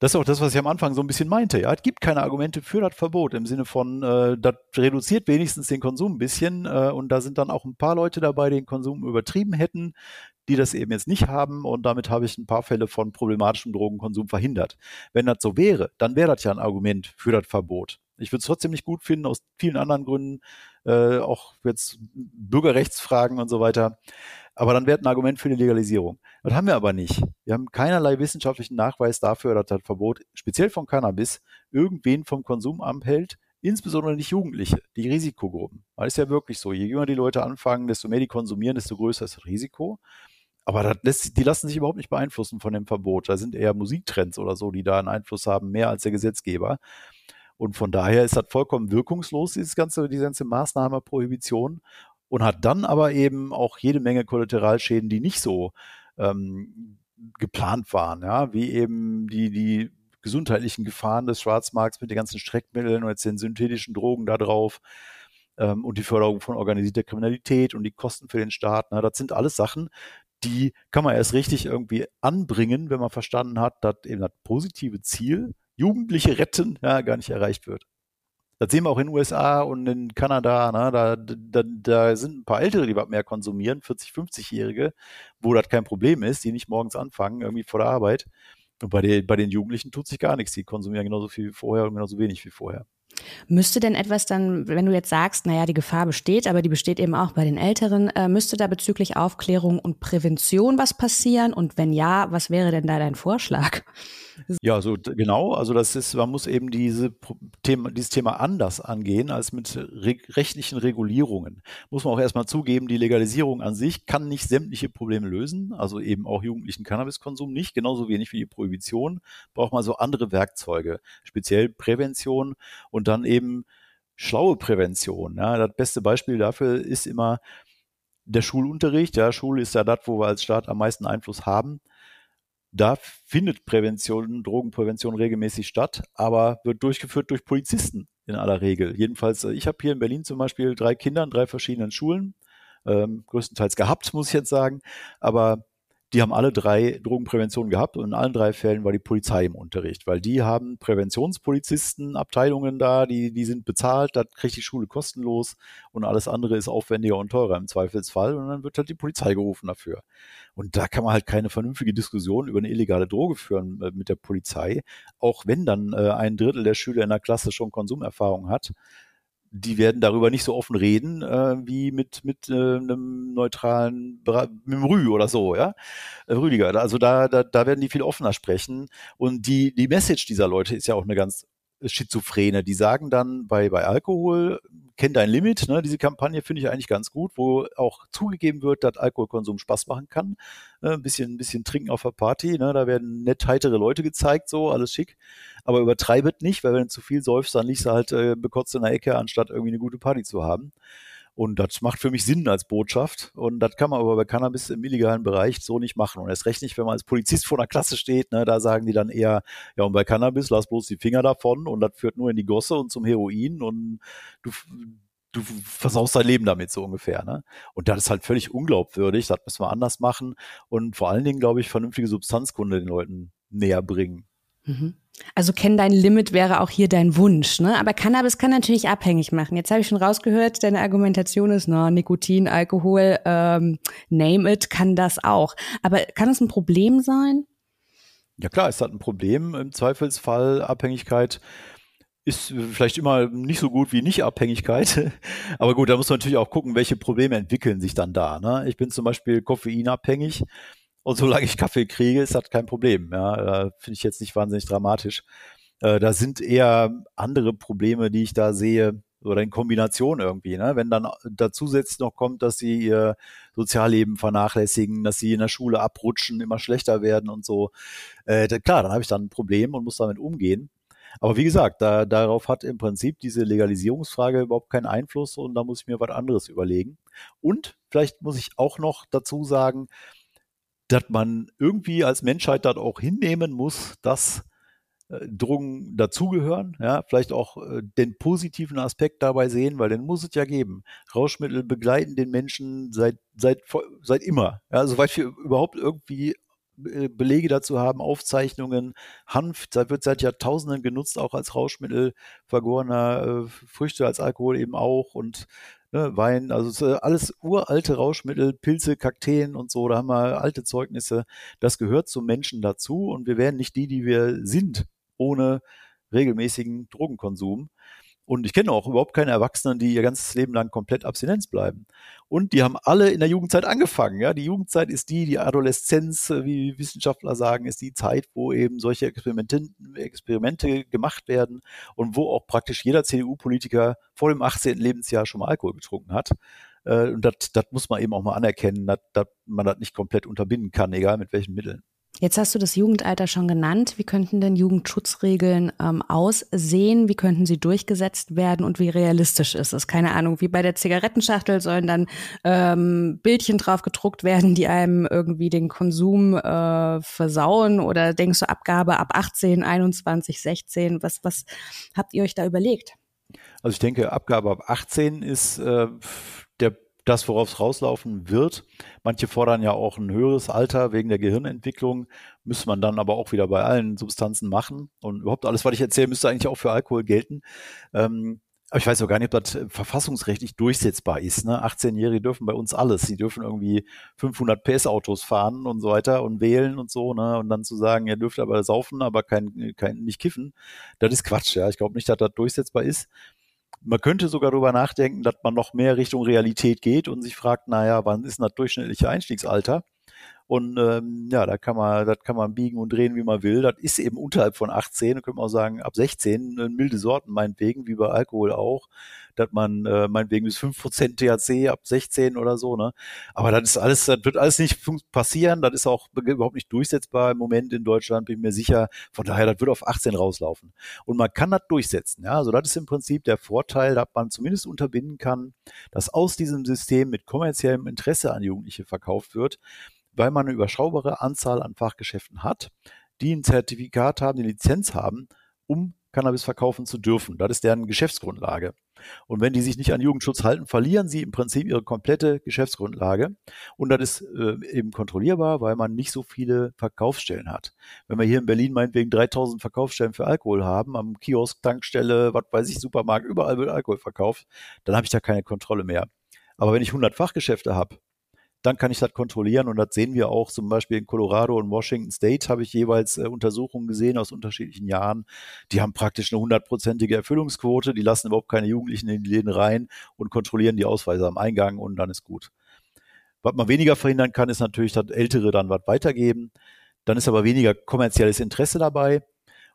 Das ist auch das, was ich am Anfang so ein bisschen meinte. Ja, es gibt keine Argumente für das Verbot im Sinne von, äh, das reduziert wenigstens den Konsum ein bisschen äh, und da sind dann auch ein paar Leute dabei, die den Konsum übertrieben hätten, die das eben jetzt nicht haben und damit habe ich ein paar Fälle von problematischem Drogenkonsum verhindert. Wenn das so wäre, dann wäre das ja ein Argument für das Verbot. Ich würde es trotzdem nicht gut finden, aus vielen anderen Gründen, äh, auch jetzt Bürgerrechtsfragen und so weiter. Aber dann wäre ein Argument für die Legalisierung. Das haben wir aber nicht. Wir haben keinerlei wissenschaftlichen Nachweis dafür, dass das Verbot, speziell von Cannabis, irgendwen vom Konsum abhält, insbesondere nicht Jugendliche, die Risikogruppen. Weil es ist ja wirklich so, je jünger die Leute anfangen, desto mehr die konsumieren, desto größer ist das Risiko. Aber lässt, die lassen sich überhaupt nicht beeinflussen von dem Verbot. Da sind eher Musiktrends oder so, die da einen Einfluss haben, mehr als der Gesetzgeber. Und von daher ist das vollkommen wirkungslos, dieses ganze, diese ganze Maßnahme Prohibition und hat dann aber eben auch jede Menge Kollateralschäden, die nicht so ähm, geplant waren, ja, wie eben die, die gesundheitlichen Gefahren des Schwarzmarkts mit den ganzen Streckmitteln und jetzt den synthetischen Drogen da drauf ähm, und die Förderung von organisierter Kriminalität und die Kosten für den Staat. Na, das sind alles Sachen, die kann man erst richtig irgendwie anbringen, wenn man verstanden hat, dass eben das positive Ziel, Jugendliche retten, ja, gar nicht erreicht wird. Das sehen wir auch in den USA und in Kanada. Ne? Da, da, da sind ein paar Ältere, die was mehr konsumieren, 40, 50-Jährige, wo das kein Problem ist, die nicht morgens anfangen, irgendwie vor der Arbeit. Und bei, den, bei den Jugendlichen tut sich gar nichts. Die konsumieren genauso viel wie vorher und genauso wenig wie vorher. Müsste denn etwas dann, wenn du jetzt sagst, naja, die Gefahr besteht, aber die besteht eben auch bei den Älteren, äh, müsste da bezüglich Aufklärung und Prävention was passieren? Und wenn ja, was wäre denn da dein Vorschlag? Ja, so genau. Also das ist, man muss eben diese Thema, dieses Thema anders angehen als mit re rechtlichen Regulierungen. Muss man auch erstmal zugeben, die Legalisierung an sich kann nicht sämtliche Probleme lösen, also eben auch jugendlichen Cannabiskonsum nicht, genauso wenig wie die Prohibition. Braucht man so andere Werkzeuge, speziell Prävention und dann eben schlaue Prävention. Ja, das beste Beispiel dafür ist immer der Schulunterricht. Ja, Schule ist ja das, wo wir als Staat am meisten Einfluss haben da findet Prävention, Drogenprävention regelmäßig statt, aber wird durchgeführt durch Polizisten in aller Regel. Jedenfalls, äh, ich habe hier in Berlin zum Beispiel drei Kinder in drei verschiedenen Schulen, ähm, größtenteils gehabt, muss ich jetzt sagen, aber die haben alle drei Drogenprävention gehabt und in allen drei Fällen war die Polizei im Unterricht, weil die haben Präventionspolizisten, Abteilungen da, die, die sind bezahlt, da kriegt die Schule kostenlos und alles andere ist aufwendiger und teurer im Zweifelsfall und dann wird halt die Polizei gerufen dafür. Und da kann man halt keine vernünftige Diskussion über eine illegale Droge führen äh, mit der Polizei, auch wenn dann äh, ein Drittel der Schüler in der Klasse schon Konsumerfahrung hat die werden darüber nicht so offen reden äh, wie mit mit äh, einem neutralen mit dem Rü oder so, ja, äh, Rüdiger. Also da, da da werden die viel offener sprechen und die die Message dieser Leute ist ja auch eine ganz Schizophrene. Die sagen dann bei bei Alkohol kenn dein Limit. Ne? Diese Kampagne finde ich eigentlich ganz gut, wo auch zugegeben wird, dass Alkoholkonsum Spaß machen kann. Äh, ein bisschen ein bisschen trinken auf der Party. Ne? Da werden nett heitere Leute gezeigt, so alles schick aber übertreibet nicht, weil wenn du zu viel säufst, dann liegst du halt äh, bekotzt in der Ecke, anstatt irgendwie eine gute Party zu haben. Und das macht für mich Sinn als Botschaft. Und das kann man aber bei Cannabis im illegalen Bereich so nicht machen. Und erst recht nicht, wenn man als Polizist vor einer Klasse steht, ne, da sagen die dann eher, ja, und bei Cannabis lass bloß die Finger davon und das führt nur in die Gosse und zum Heroin und du, du versaust dein Leben damit so ungefähr. Ne? Und das ist halt völlig unglaubwürdig. Das müssen wir anders machen und vor allen Dingen, glaube ich, vernünftige Substanzkunde den Leuten näher bringen. Mhm. Also kenn dein Limit wäre auch hier dein Wunsch, ne? Aber Cannabis kann natürlich abhängig machen. Jetzt habe ich schon rausgehört, deine Argumentation ist, na, Nikotin, Alkohol, ähm, name it, kann das auch. Aber kann es ein Problem sein? Ja klar, es hat ein Problem. Im Zweifelsfall Abhängigkeit ist vielleicht immer nicht so gut wie Nicht-Abhängigkeit. Aber gut, da muss man natürlich auch gucken, welche Probleme entwickeln sich dann da. Ne? Ich bin zum Beispiel koffeinabhängig und solange ich Kaffee kriege, ist das kein Problem. Ja, finde ich jetzt nicht wahnsinnig dramatisch. Äh, da sind eher andere Probleme, die ich da sehe, oder in Kombination irgendwie. Ne? Wenn dann da zusätzlich noch kommt, dass sie ihr Sozialleben vernachlässigen, dass sie in der Schule abrutschen, immer schlechter werden und so, äh, klar, dann habe ich dann ein Problem und muss damit umgehen. Aber wie gesagt, da, darauf hat im Prinzip diese Legalisierungsfrage überhaupt keinen Einfluss und da muss ich mir was anderes überlegen. Und vielleicht muss ich auch noch dazu sagen, dass man irgendwie als Menschheit das auch hinnehmen muss, dass äh, Drogen dazugehören, ja, vielleicht auch äh, den positiven Aspekt dabei sehen, weil den muss es ja geben. Rauschmittel begleiten den Menschen seit, seit, seit immer, ja, soweit wir überhaupt irgendwie äh, Belege dazu haben, Aufzeichnungen. Hanf wird seit Jahrtausenden genutzt, auch als Rauschmittel, vergorener äh, Früchte als Alkohol eben auch und ne, Wein, also alles uralte Rauschmittel, Pilze, Kakteen und so, da haben wir alte Zeugnisse. Das gehört zum Menschen dazu und wir wären nicht die, die wir sind, ohne regelmäßigen Drogenkonsum. Und ich kenne auch überhaupt keine Erwachsenen, die ihr ganzes Leben lang komplett Abstinenz bleiben. Und die haben alle in der Jugendzeit angefangen. Ja, die Jugendzeit ist die, die Adoleszenz, äh, wie Wissenschaftler sagen, ist die Zeit, wo eben solche Experimente, gemacht werden und wo auch praktisch jeder CDU-Politiker vor dem 18. Lebensjahr schon mal Alkohol getrunken hat. Äh, und das muss man eben auch mal anerkennen, dass man das nicht komplett unterbinden kann, egal mit welchen Mitteln. Jetzt hast du das Jugendalter schon genannt. Wie könnten denn Jugendschutzregeln ähm, aussehen? Wie könnten sie durchgesetzt werden und wie realistisch ist es? Keine Ahnung, wie bei der Zigarettenschachtel sollen dann ähm, Bildchen drauf gedruckt werden, die einem irgendwie den Konsum äh, versauen? Oder denkst du Abgabe ab 18, 21, 16? Was, was habt ihr euch da überlegt? Also ich denke, Abgabe ab 18 ist äh, der das, worauf es rauslaufen wird. Manche fordern ja auch ein höheres Alter wegen der Gehirnentwicklung, müsste man dann aber auch wieder bei allen Substanzen machen. Und überhaupt alles, was ich erzähle, müsste eigentlich auch für Alkohol gelten. Ähm, aber ich weiß auch gar nicht, ob das verfassungsrechtlich durchsetzbar ist. Ne? 18-Jährige dürfen bei uns alles. Sie dürfen irgendwie 500 PS-Autos fahren und so weiter und wählen und so. Ne? Und dann zu sagen, ihr dürft aber saufen, aber kein, kein, nicht kiffen, das ist Quatsch. Ja? Ich glaube nicht, dass das durchsetzbar ist. Man könnte sogar darüber nachdenken, dass man noch mehr Richtung Realität geht und sich fragt, naja, wann ist das durchschnittliche Einstiegsalter? Und ähm, ja, da kann man, das kann man biegen und drehen, wie man will. Das ist eben unterhalb von 18, da könnte man auch sagen, ab 16, äh, milde Sorten meinetwegen, wie bei Alkohol auch dass man äh, meinetwegen bis 5% THC ab 16 oder so, ne? Aber das ist alles, das wird alles nicht passieren, das ist auch überhaupt nicht durchsetzbar im Moment in Deutschland, bin ich mir sicher. Von daher, das wird auf 18 rauslaufen. Und man kann das durchsetzen, ja. Also das ist im Prinzip der Vorteil, dass man zumindest unterbinden kann, dass aus diesem System mit kommerziellem Interesse an Jugendliche verkauft wird, weil man eine überschaubare Anzahl an Fachgeschäften hat, die ein Zertifikat haben, eine Lizenz haben, um Cannabis verkaufen zu dürfen. Das ist deren Geschäftsgrundlage. Und wenn die sich nicht an Jugendschutz halten, verlieren sie im Prinzip ihre komplette Geschäftsgrundlage. Und das ist äh, eben kontrollierbar, weil man nicht so viele Verkaufsstellen hat. Wenn wir hier in Berlin meinetwegen 3000 Verkaufsstellen für Alkohol haben, am Kiosk, Tankstelle, was weiß ich, Supermarkt, überall wird Alkohol verkauft, dann habe ich da keine Kontrolle mehr. Aber wenn ich 100 Fachgeschäfte habe, dann kann ich das kontrollieren und das sehen wir auch zum Beispiel in Colorado und Washington State habe ich jeweils äh, Untersuchungen gesehen aus unterschiedlichen Jahren. Die haben praktisch eine hundertprozentige Erfüllungsquote, die lassen überhaupt keine Jugendlichen in die Läden rein und kontrollieren die Ausweise am Eingang und dann ist gut. Was man weniger verhindern kann, ist natürlich, dass Ältere dann was weitergeben. Dann ist aber weniger kommerzielles Interesse dabei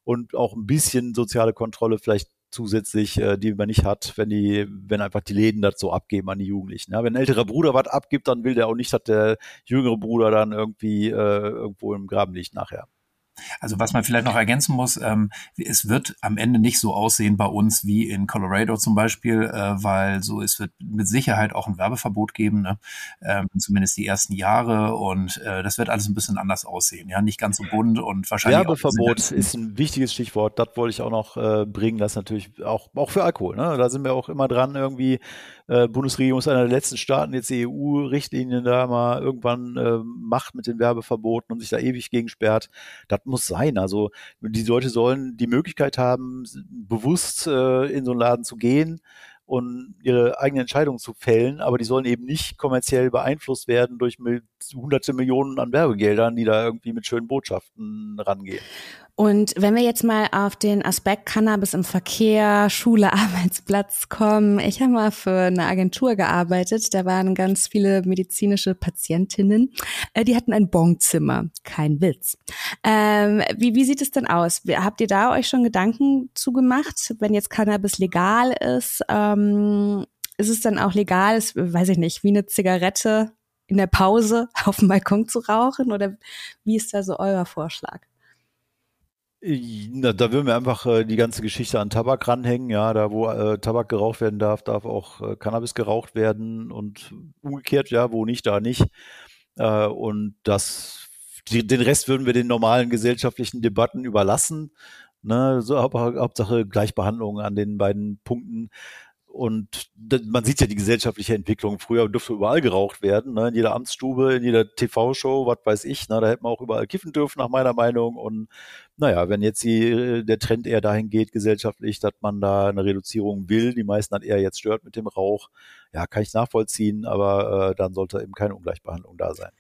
und auch ein bisschen soziale Kontrolle vielleicht zusätzlich, äh, die man nicht hat, wenn die, wenn einfach die Läden so abgeben an die Jugendlichen. Ja, wenn ein älterer Bruder was abgibt, dann will der auch nicht, dass der jüngere Bruder dann irgendwie äh, irgendwo im Graben liegt nachher. Also was man vielleicht noch ergänzen muss, ähm, es wird am Ende nicht so aussehen bei uns wie in Colorado zum Beispiel, äh, weil so es wird mit Sicherheit auch ein Werbeverbot geben, ne? ähm, zumindest die ersten Jahre und äh, das wird alles ein bisschen anders aussehen, ja, nicht ganz so bunt und wahrscheinlich Werbeverbot ist ein wichtiges Stichwort, das wollte ich auch noch äh, bringen, das natürlich auch auch für Alkohol, ne? Da sind wir auch immer dran irgendwie äh, Bundesregierung ist einer der letzten Staaten, jetzt die EU-Richtlinien da mal irgendwann äh, macht mit den Werbeverboten und sich da ewig gegen sperrt. Das muss sein. Also die Leute sollen die Möglichkeit haben, bewusst äh, in so einen Laden zu gehen und ihre eigene Entscheidung zu fällen, aber die sollen eben nicht kommerziell beeinflusst werden durch hunderte Millionen an Werbegeldern, die da irgendwie mit schönen Botschaften rangehen. Und wenn wir jetzt mal auf den Aspekt Cannabis im Verkehr, Schule, Arbeitsplatz kommen. Ich habe mal für eine Agentur gearbeitet. Da waren ganz viele medizinische Patientinnen. Äh, die hatten ein Bonzimmer. Kein Witz. Ähm, wie, wie sieht es denn aus? Habt ihr da euch schon Gedanken zugemacht, wenn jetzt Cannabis legal ist? Ähm, ist es dann auch legal, ist, weiß ich nicht, wie eine Zigarette in der Pause auf dem Balkon zu rauchen? Oder wie ist da so euer Vorschlag? Na, da würden wir einfach äh, die ganze Geschichte an Tabak ranhängen. Ja, da wo äh, Tabak geraucht werden darf, darf auch äh, Cannabis geraucht werden und umgekehrt, ja, wo nicht, da nicht. Äh, und das, die, den Rest würden wir den normalen gesellschaftlichen Debatten überlassen. Ne, so Hauptsache Gleichbehandlung an den beiden Punkten. Und man sieht ja die gesellschaftliche Entwicklung. Früher durfte überall geraucht werden, ne? in jeder Amtsstube, in jeder TV-Show, was weiß ich. Ne? Da hätte man auch überall kiffen dürfen, nach meiner Meinung. Und naja, wenn jetzt die, der Trend eher dahin geht, gesellschaftlich, dass man da eine Reduzierung will, die meisten dann eher jetzt stört mit dem Rauch, ja, kann ich nachvollziehen, aber äh, dann sollte eben keine Ungleichbehandlung da sein.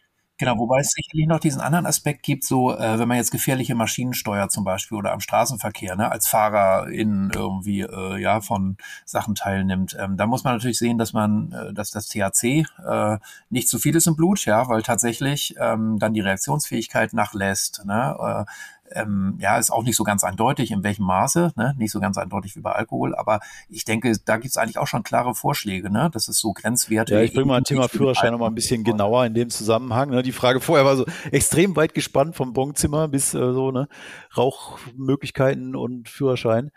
Genau, wobei es sicherlich noch diesen anderen Aspekt gibt, so äh, wenn man jetzt gefährliche Maschinensteuer zum Beispiel oder am Straßenverkehr ne, als Fahrer in irgendwie äh, ja von Sachen teilnimmt, ähm, da muss man natürlich sehen, dass man, äh, dass das THC äh, nicht zu viel ist im Blut, ja, weil tatsächlich ähm, dann die Reaktionsfähigkeit nachlässt. Ne, äh, ähm, ja, ist auch nicht so ganz eindeutig, in welchem Maße, ne? nicht so ganz eindeutig wie bei Alkohol, aber ich denke, da gibt es eigentlich auch schon klare Vorschläge, ne? Das ist so Grenzwerte. Ja, ich bringe mal ein Thema Führerschein noch mal ein bisschen genauer in dem Zusammenhang. Ne? Die Frage vorher war so extrem weit gespannt vom Bonzimmer bis äh, so, ne, Rauchmöglichkeiten und Führerschein.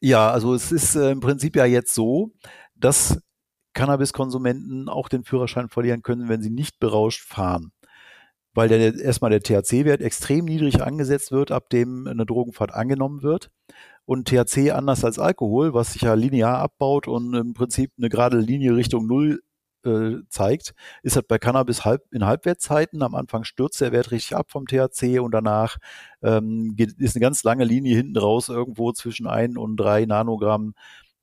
Ja, also es ist äh, im Prinzip ja jetzt so, dass Cannabiskonsumenten auch den Führerschein verlieren können, wenn sie nicht berauscht fahren weil der, erstmal der THC-Wert extrem niedrig angesetzt wird, ab dem eine Drogenfahrt angenommen wird. Und THC anders als Alkohol, was sich ja linear abbaut und im Prinzip eine gerade Linie Richtung Null äh, zeigt, ist halt bei Cannabis halb, in Halbwertzeiten. Am Anfang stürzt der Wert richtig ab vom THC und danach ähm, geht, ist eine ganz lange Linie hinten raus, irgendwo zwischen ein und drei Nanogramm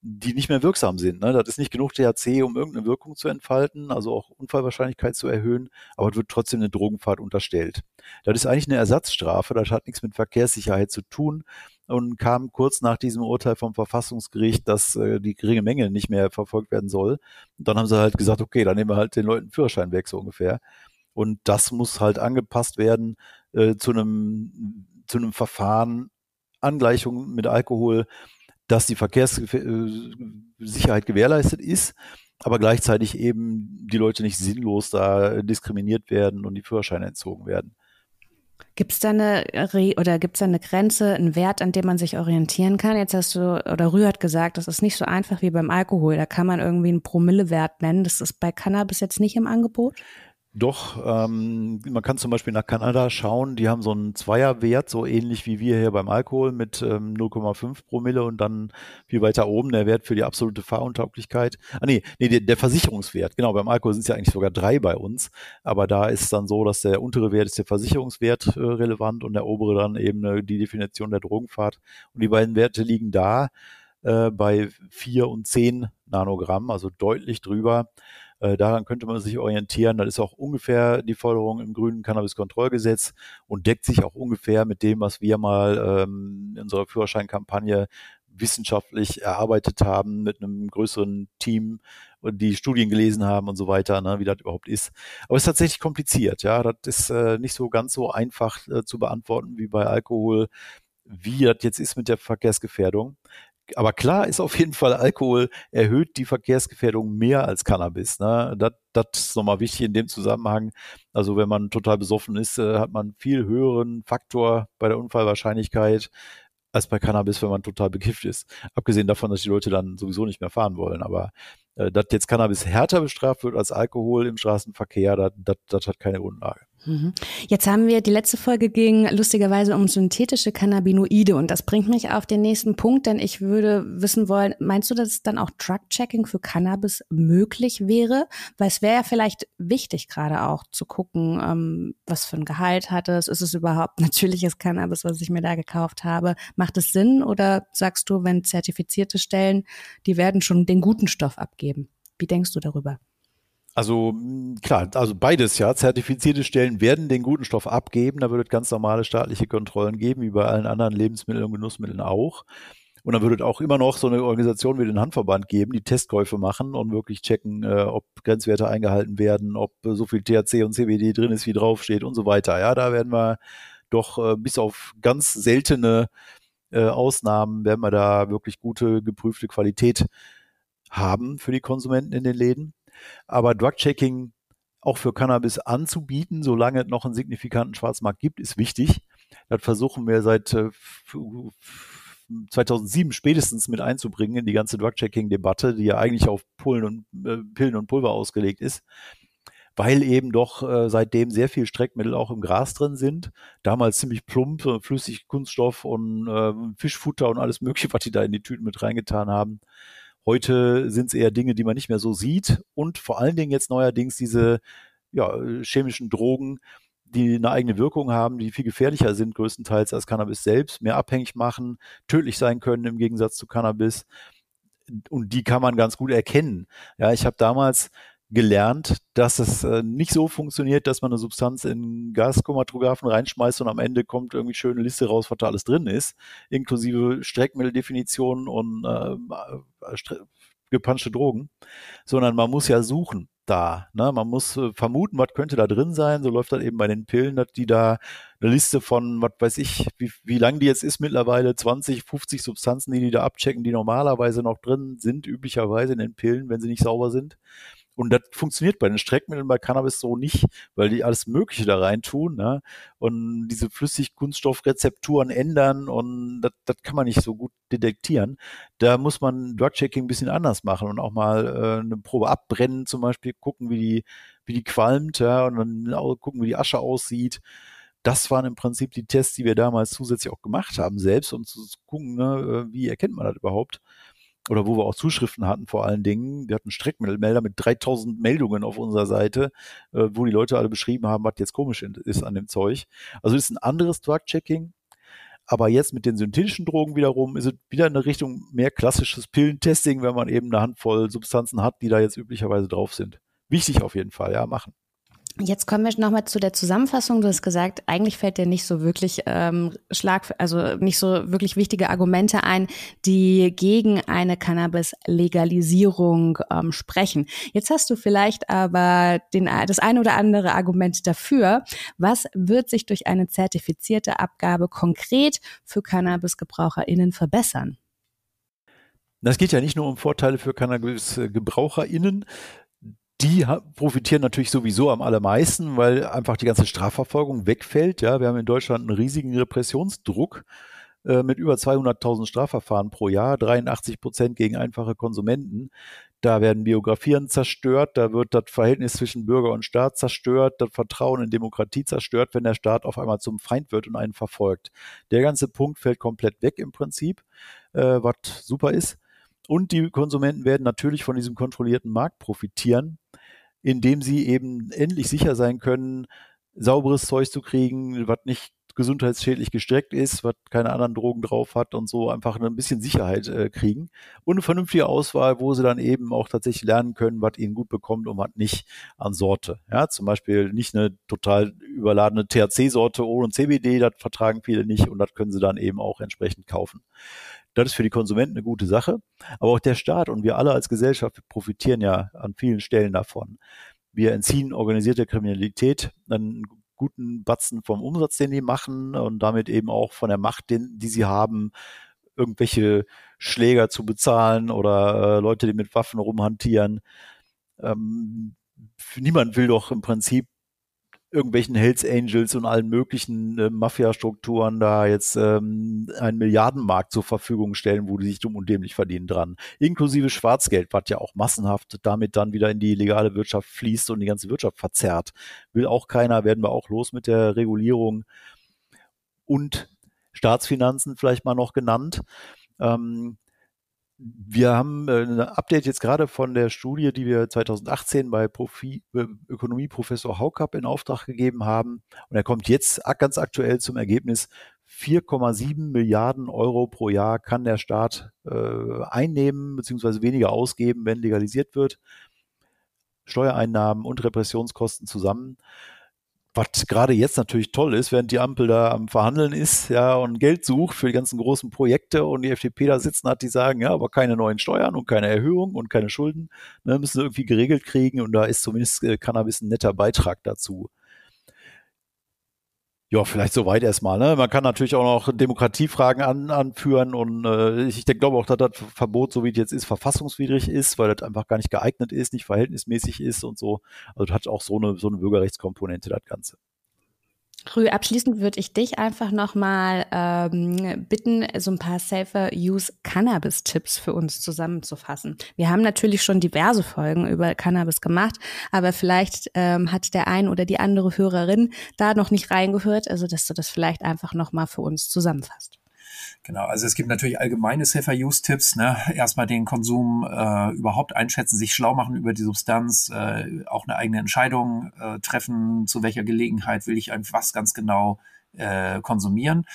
die nicht mehr wirksam sind. Ne? Das ist nicht genug THC, um irgendeine Wirkung zu entfalten, also auch Unfallwahrscheinlichkeit zu erhöhen, aber es wird trotzdem eine Drogenfahrt unterstellt. Das ist eigentlich eine Ersatzstrafe, das hat nichts mit Verkehrssicherheit zu tun und kam kurz nach diesem Urteil vom Verfassungsgericht, dass äh, die geringe Menge nicht mehr verfolgt werden soll. Und dann haben sie halt gesagt, okay, dann nehmen wir halt den Leuten Führerschein weg, so ungefähr. Und das muss halt angepasst werden äh, zu einem zu einem Verfahren, Angleichung mit Alkohol, dass die Verkehrssicherheit gewährleistet ist, aber gleichzeitig eben die Leute nicht sinnlos da diskriminiert werden und die Führerscheine entzogen werden. Gibt es da eine oder gibt da eine Grenze, einen Wert, an dem man sich orientieren kann? Jetzt hast du oder Rü hat gesagt, das ist nicht so einfach wie beim Alkohol. Da kann man irgendwie einen Promillewert nennen. Das ist bei Cannabis jetzt nicht im Angebot. Doch, ähm, man kann zum Beispiel nach Kanada schauen, die haben so einen Zweierwert, so ähnlich wie wir hier beim Alkohol mit ähm, 0,5 Promille und dann viel weiter oben der Wert für die absolute Fahruntauglichkeit. Ah nee, nee der, der Versicherungswert, genau, beim Alkohol sind es ja eigentlich sogar drei bei uns, aber da ist es dann so, dass der untere Wert ist der Versicherungswert äh, relevant und der obere dann eben äh, die Definition der Drogenfahrt. Und die beiden Werte liegen da äh, bei vier und zehn Nanogramm, also deutlich drüber. Äh, daran könnte man sich orientieren. Das ist auch ungefähr die Forderung im grünen Cannabiskontrollgesetz und deckt sich auch ungefähr mit dem, was wir mal ähm, in unserer Führerscheinkampagne wissenschaftlich erarbeitet haben mit einem größeren Team und die Studien gelesen haben und so weiter, ne, wie das überhaupt ist. Aber es ist tatsächlich kompliziert, ja. Das ist äh, nicht so ganz so einfach äh, zu beantworten wie bei Alkohol, wie das jetzt ist mit der Verkehrsgefährdung aber klar ist auf jeden Fall, Alkohol erhöht die Verkehrsgefährdung mehr als Cannabis. Ne? Das, das ist nochmal wichtig in dem Zusammenhang. Also wenn man total besoffen ist, äh, hat man viel höheren Faktor bei der Unfallwahrscheinlichkeit als bei Cannabis, wenn man total bekifft ist. Abgesehen davon, dass die Leute dann sowieso nicht mehr fahren wollen. Aber äh, dass jetzt Cannabis härter bestraft wird als Alkohol im Straßenverkehr, das, hat keine Grundlage. Mhm. Jetzt haben wir, die letzte Folge ging lustigerweise um synthetische Cannabinoide und das bringt mich auf den nächsten Punkt, denn ich würde wissen wollen, meinst du, dass dann auch Drug-Checking für Cannabis möglich wäre? Weil es wäre ja vielleicht wichtig gerade auch zu gucken, ähm, was für ein Gehalt hat es, ist es überhaupt natürliches Cannabis, was ich mir da gekauft habe? Macht es Sinn oder sagst du, wenn zertifizierte Stellen, die werden schon den guten Stoff abgeben? Wie denkst du darüber? Also klar, also beides ja. Zertifizierte Stellen werden den guten Stoff abgeben. Da wird es ganz normale staatliche Kontrollen geben, wie bei allen anderen Lebensmitteln und Genussmitteln auch. Und dann würde es auch immer noch so eine Organisation wie den Handverband geben, die Testkäufe machen und wirklich checken, äh, ob Grenzwerte eingehalten werden, ob äh, so viel THC und CBD drin ist, wie draufsteht und so weiter. Ja, da werden wir doch äh, bis auf ganz seltene äh, Ausnahmen, werden wir da wirklich gute, geprüfte Qualität haben für die Konsumenten in den Läden. Aber Drug-Checking auch für Cannabis anzubieten, solange es noch einen signifikanten Schwarzmarkt gibt, ist wichtig. Das versuchen wir seit äh, 2007 spätestens mit einzubringen in die ganze Drug-Checking-Debatte, die ja eigentlich auf Pullen und, äh, Pillen und Pulver ausgelegt ist, weil eben doch äh, seitdem sehr viel Streckmittel auch im Gras drin sind. Damals ziemlich plump, äh, flüssig Kunststoff und äh, Fischfutter und alles Mögliche, was die da in die Tüten mit reingetan haben. Heute sind es eher Dinge, die man nicht mehr so sieht und vor allen Dingen jetzt neuerdings diese ja, chemischen Drogen, die eine eigene Wirkung haben, die viel gefährlicher sind größtenteils als Cannabis selbst, mehr abhängig machen, tödlich sein können im Gegensatz zu Cannabis. Und die kann man ganz gut erkennen. Ja, ich habe damals gelernt, dass es äh, nicht so funktioniert, dass man eine Substanz in Gaschromatographen reinschmeißt und am Ende kommt irgendwie schöne Liste raus, was da alles drin ist, inklusive Streckmitteldefinitionen und äh, gepanschte Drogen, sondern man muss ja suchen da. Ne? Man muss äh, vermuten, was könnte da drin sein. So läuft das eben bei den Pillen, dass die da eine Liste von, was weiß ich, wie, wie lang die jetzt ist mittlerweile, 20, 50 Substanzen, die die da abchecken, die normalerweise noch drin sind, üblicherweise in den Pillen, wenn sie nicht sauber sind. Und das funktioniert bei den Streckmitteln bei Cannabis so nicht, weil die alles Mögliche da rein tun ne? und diese Flüssigkunststoffrezepturen ändern und das, das kann man nicht so gut detektieren. Da muss man Drug-Checking ein bisschen anders machen und auch mal äh, eine Probe abbrennen, zum Beispiel gucken, wie die, wie die qualmt ja, und dann gucken, wie die Asche aussieht das waren im Prinzip die Tests, die wir damals zusätzlich auch gemacht haben, selbst, um zu gucken, ne, äh, wie erkennt man das überhaupt oder wo wir auch Zuschriften hatten vor allen Dingen. Wir hatten Streckmelder mit 3000 Meldungen auf unserer Seite, äh, wo die Leute alle beschrieben haben, was jetzt komisch ist an dem Zeug. Also ist ein anderes Drug-Checking. Aber jetzt mit den synthetischen Drogen wiederum ist es wieder in eine Richtung mehr klassisches Pillentesting, wenn man eben eine Handvoll Substanzen hat, die da jetzt üblicherweise drauf sind. Wichtig auf jeden Fall, ja, machen. Jetzt kommen wir nochmal zu der Zusammenfassung. Du hast gesagt, eigentlich fällt dir nicht so wirklich ähm, Schlag, also nicht so wirklich wichtige Argumente ein, die gegen eine Cannabis-Legalisierung ähm, sprechen. Jetzt hast du vielleicht aber den, das ein oder andere Argument dafür. Was wird sich durch eine zertifizierte Abgabe konkret für Cannabis-GebraucherInnen verbessern? Das geht ja nicht nur um Vorteile für Cannabis-GebraucherInnen, die profitieren natürlich sowieso am allermeisten, weil einfach die ganze Strafverfolgung wegfällt. Ja, wir haben in Deutschland einen riesigen Repressionsdruck äh, mit über 200.000 Strafverfahren pro Jahr, 83 Prozent gegen einfache Konsumenten. Da werden Biografien zerstört, da wird das Verhältnis zwischen Bürger und Staat zerstört, das Vertrauen in Demokratie zerstört, wenn der Staat auf einmal zum Feind wird und einen verfolgt. Der ganze Punkt fällt komplett weg im Prinzip, äh, was super ist. Und die Konsumenten werden natürlich von diesem kontrollierten Markt profitieren, indem sie eben endlich sicher sein können, sauberes Zeug zu kriegen, was nicht gesundheitsschädlich gestreckt ist, was keine anderen Drogen drauf hat und so einfach ein bisschen Sicherheit äh, kriegen und eine vernünftige Auswahl, wo sie dann eben auch tatsächlich lernen können, was ihnen gut bekommt und was nicht an Sorte. Ja, zum Beispiel nicht eine total überladene THC-Sorte ohne CBD, das vertragen viele nicht und das können sie dann eben auch entsprechend kaufen. Das ist für die Konsumenten eine gute Sache. Aber auch der Staat und wir alle als Gesellschaft profitieren ja an vielen Stellen davon. Wir entziehen organisierte Kriminalität einen guten Batzen vom Umsatz, den die machen und damit eben auch von der Macht, den, die sie haben, irgendwelche Schläger zu bezahlen oder äh, Leute, die mit Waffen rumhantieren. Ähm, niemand will doch im Prinzip irgendwelchen Hells Angels und allen möglichen äh, Mafia-Strukturen da jetzt ähm, einen Milliardenmarkt zur Verfügung stellen, wo die sich dumm und dämlich verdienen dran. Inklusive Schwarzgeld, was ja auch massenhaft damit dann wieder in die legale Wirtschaft fließt und die ganze Wirtschaft verzerrt. Will auch keiner, werden wir auch los mit der Regulierung. Und Staatsfinanzen vielleicht mal noch genannt. Ähm, wir haben äh, ein Update jetzt gerade von der Studie, die wir 2018 bei Profi äh, Ökonomieprofessor Haukapp in Auftrag gegeben haben. Und er kommt jetzt ganz aktuell zum Ergebnis, 4,7 Milliarden Euro pro Jahr kann der Staat äh, einnehmen bzw. weniger ausgeben, wenn legalisiert wird. Steuereinnahmen und Repressionskosten zusammen was gerade jetzt natürlich toll ist, während die Ampel da am Verhandeln ist, ja, und Geld sucht für die ganzen großen Projekte und die FDP da sitzen hat, die sagen, ja, aber keine neuen Steuern und keine Erhöhung und keine Schulden, ne, müssen irgendwie geregelt kriegen und da ist zumindest äh, Cannabis ein netter Beitrag dazu. Ja, vielleicht soweit erstmal. Ne? Man kann natürlich auch noch Demokratiefragen an, anführen und äh, ich, ich glaube auch, dass das Verbot, so wie es jetzt ist, verfassungswidrig ist, weil das einfach gar nicht geeignet ist, nicht verhältnismäßig ist und so. Also das hat auch so eine, so eine Bürgerrechtskomponente, das Ganze. Rü, abschließend würde ich dich einfach nochmal ähm, bitten, so ein paar Safer Use Cannabis Tipps für uns zusammenzufassen. Wir haben natürlich schon diverse Folgen über Cannabis gemacht, aber vielleicht ähm, hat der ein oder die andere Hörerin da noch nicht reingehört, also dass du das vielleicht einfach nochmal für uns zusammenfasst. Genau, also es gibt natürlich allgemeine Safer-Use-Tipps. Ne? Erstmal den Konsum äh, überhaupt einschätzen, sich schlau machen über die Substanz, äh, auch eine eigene Entscheidung äh, treffen, zu welcher Gelegenheit will ich einfach was ganz genau äh, konsumieren.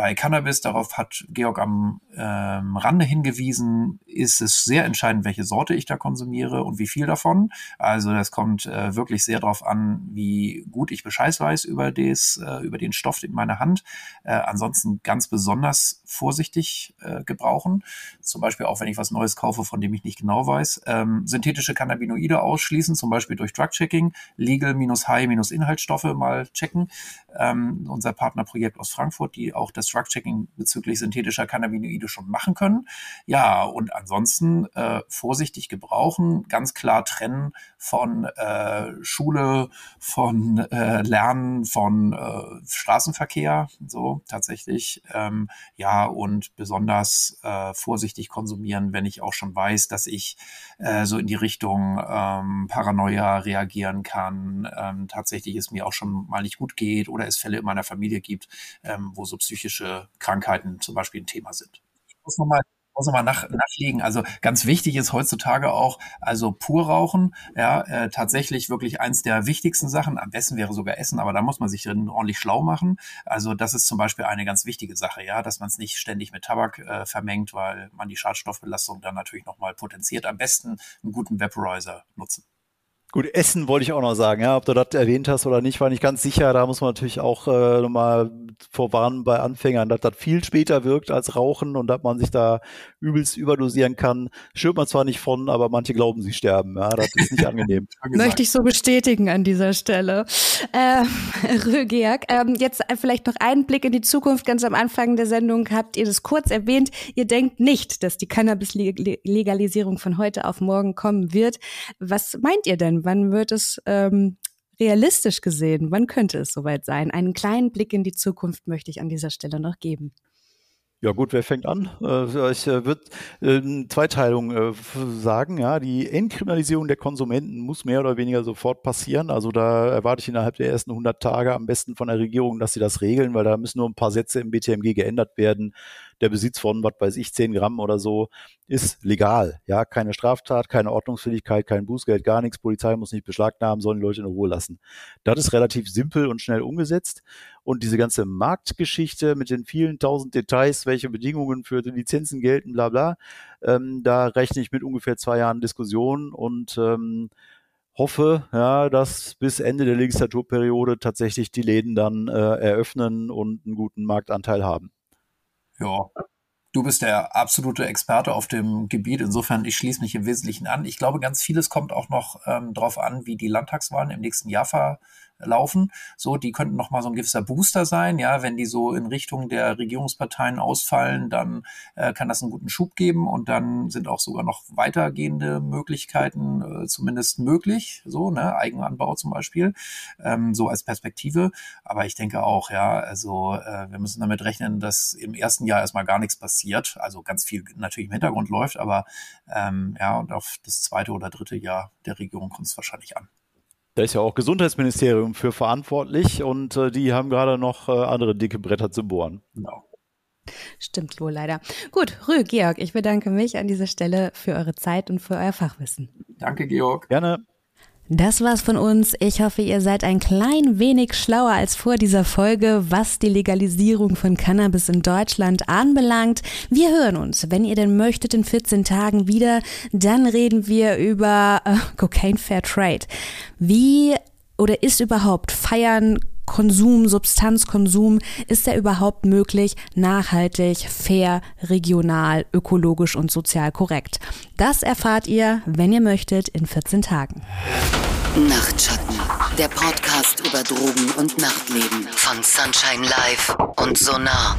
Bei Cannabis, darauf hat Georg am ähm, Rande hingewiesen, ist es sehr entscheidend, welche Sorte ich da konsumiere und wie viel davon. Also das kommt äh, wirklich sehr darauf an, wie gut ich Bescheid weiß über, des, äh, über den Stoff in meiner Hand. Äh, ansonsten ganz besonders vorsichtig äh, gebrauchen. Zum Beispiel auch, wenn ich was Neues kaufe, von dem ich nicht genau weiß. Ähm, synthetische Cannabinoide ausschließen, zum Beispiel durch Drug-Checking. Legal minus High minus Inhaltsstoffe mal checken. Ähm, unser Partnerprojekt aus Frankfurt, die auch das Drug-Checking bezüglich synthetischer Cannabinoide schon machen können. Ja, und ansonsten äh, vorsichtig gebrauchen, ganz klar trennen von äh, Schule, von äh, Lernen, von äh, Straßenverkehr, so tatsächlich. Ähm, ja, und besonders äh, vorsichtig konsumieren, wenn ich auch schon weiß, dass ich äh, so in die Richtung ähm, Paranoia reagieren kann, ähm, tatsächlich es mir auch schon mal nicht gut geht oder es Fälle in meiner Familie gibt, ähm, wo so psychische Krankheiten zum Beispiel ein Thema sind. Ich muss nochmal muss nochmal nach, nachlegen. Also ganz wichtig ist heutzutage auch, also pur rauchen, ja, äh, tatsächlich wirklich eins der wichtigsten Sachen. Am besten wäre sogar Essen, aber da muss man sich dann ordentlich schlau machen. Also das ist zum Beispiel eine ganz wichtige Sache, ja, dass man es nicht ständig mit Tabak äh, vermengt, weil man die Schadstoffbelastung dann natürlich nochmal potenziert. Am besten einen guten Vaporizer nutzen. Gut, Essen wollte ich auch noch sagen, ja, ob du das erwähnt hast oder nicht, war nicht ganz sicher. Da muss man natürlich auch äh, nochmal vorwarnen bei Anfängern, dass das viel später wirkt als Rauchen und dass man sich da übelst überdosieren kann. Stirbt man zwar nicht von, aber manche glauben, sie sterben. Ja, das ist nicht angenehm. Möchte ich so bestätigen an dieser Stelle. Äh, Rögeak, ähm, jetzt vielleicht noch einen Blick in die Zukunft. Ganz am Anfang der Sendung habt ihr das kurz erwähnt. Ihr denkt nicht, dass die Cannabis-Legalisierung von heute auf morgen kommen wird. Was meint ihr denn? Wann wird es ähm, realistisch gesehen? Wann könnte es soweit sein? Einen kleinen Blick in die Zukunft möchte ich an dieser Stelle noch geben. Ja gut, wer fängt an? Äh, ich äh, würde äh, Zweiteilung sagen. Ja, die Entkriminalisierung der Konsumenten muss mehr oder weniger sofort passieren. Also da erwarte ich innerhalb der ersten 100 Tage am besten von der Regierung, dass sie das regeln, weil da müssen nur ein paar Sätze im BTMG geändert werden der Besitz von, was weiß ich, 10 Gramm oder so, ist legal. Ja, keine Straftat, keine Ordnungsfähigkeit, kein Bußgeld, gar nichts. Polizei muss nicht beschlagnahmen, sollen die Leute in Ruhe lassen. Das ist relativ simpel und schnell umgesetzt. Und diese ganze Marktgeschichte mit den vielen tausend Details, welche Bedingungen für die Lizenzen gelten, bla bla, ähm, da rechne ich mit ungefähr zwei Jahren Diskussion und ähm, hoffe, ja, dass bis Ende der Legislaturperiode tatsächlich die Läden dann äh, eröffnen und einen guten Marktanteil haben. Ja, du bist der absolute Experte auf dem Gebiet. Insofern, ich schließe mich im Wesentlichen an. Ich glaube, ganz vieles kommt auch noch ähm, darauf an, wie die Landtagswahlen im nächsten Jahr ver laufen. So, die könnten noch mal so ein gewisser Booster sein. Ja, wenn die so in Richtung der Regierungsparteien ausfallen, dann äh, kann das einen guten Schub geben und dann sind auch sogar noch weitergehende Möglichkeiten äh, zumindest möglich. So, ne, Eigenanbau zum Beispiel, ähm, so als Perspektive. Aber ich denke auch, ja, also äh, wir müssen damit rechnen, dass im ersten Jahr erstmal gar nichts passiert. Also ganz viel natürlich im Hintergrund läuft, aber ähm, ja, und auf das zweite oder dritte Jahr der Regierung kommt es wahrscheinlich an. Da ist ja auch Gesundheitsministerium für verantwortlich und äh, die haben gerade noch äh, andere dicke Bretter zu bohren. Genau. Stimmt wohl leider. Gut, Rü, Georg, ich bedanke mich an dieser Stelle für eure Zeit und für euer Fachwissen. Danke, Georg. Gerne. Das war's von uns. Ich hoffe, ihr seid ein klein wenig schlauer als vor dieser Folge, was die Legalisierung von Cannabis in Deutschland anbelangt. Wir hören uns, wenn ihr denn möchtet, in 14 Tagen wieder. Dann reden wir über äh, Cocaine Fair Trade. Wie oder ist überhaupt Feiern Konsum, Substanzkonsum, ist er überhaupt möglich, nachhaltig, fair, regional, ökologisch und sozial korrekt? Das erfahrt ihr, wenn ihr möchtet, in 14 Tagen. Nachtschatten, der Podcast über Drogen und Nachtleben von Sunshine Live und Sonar.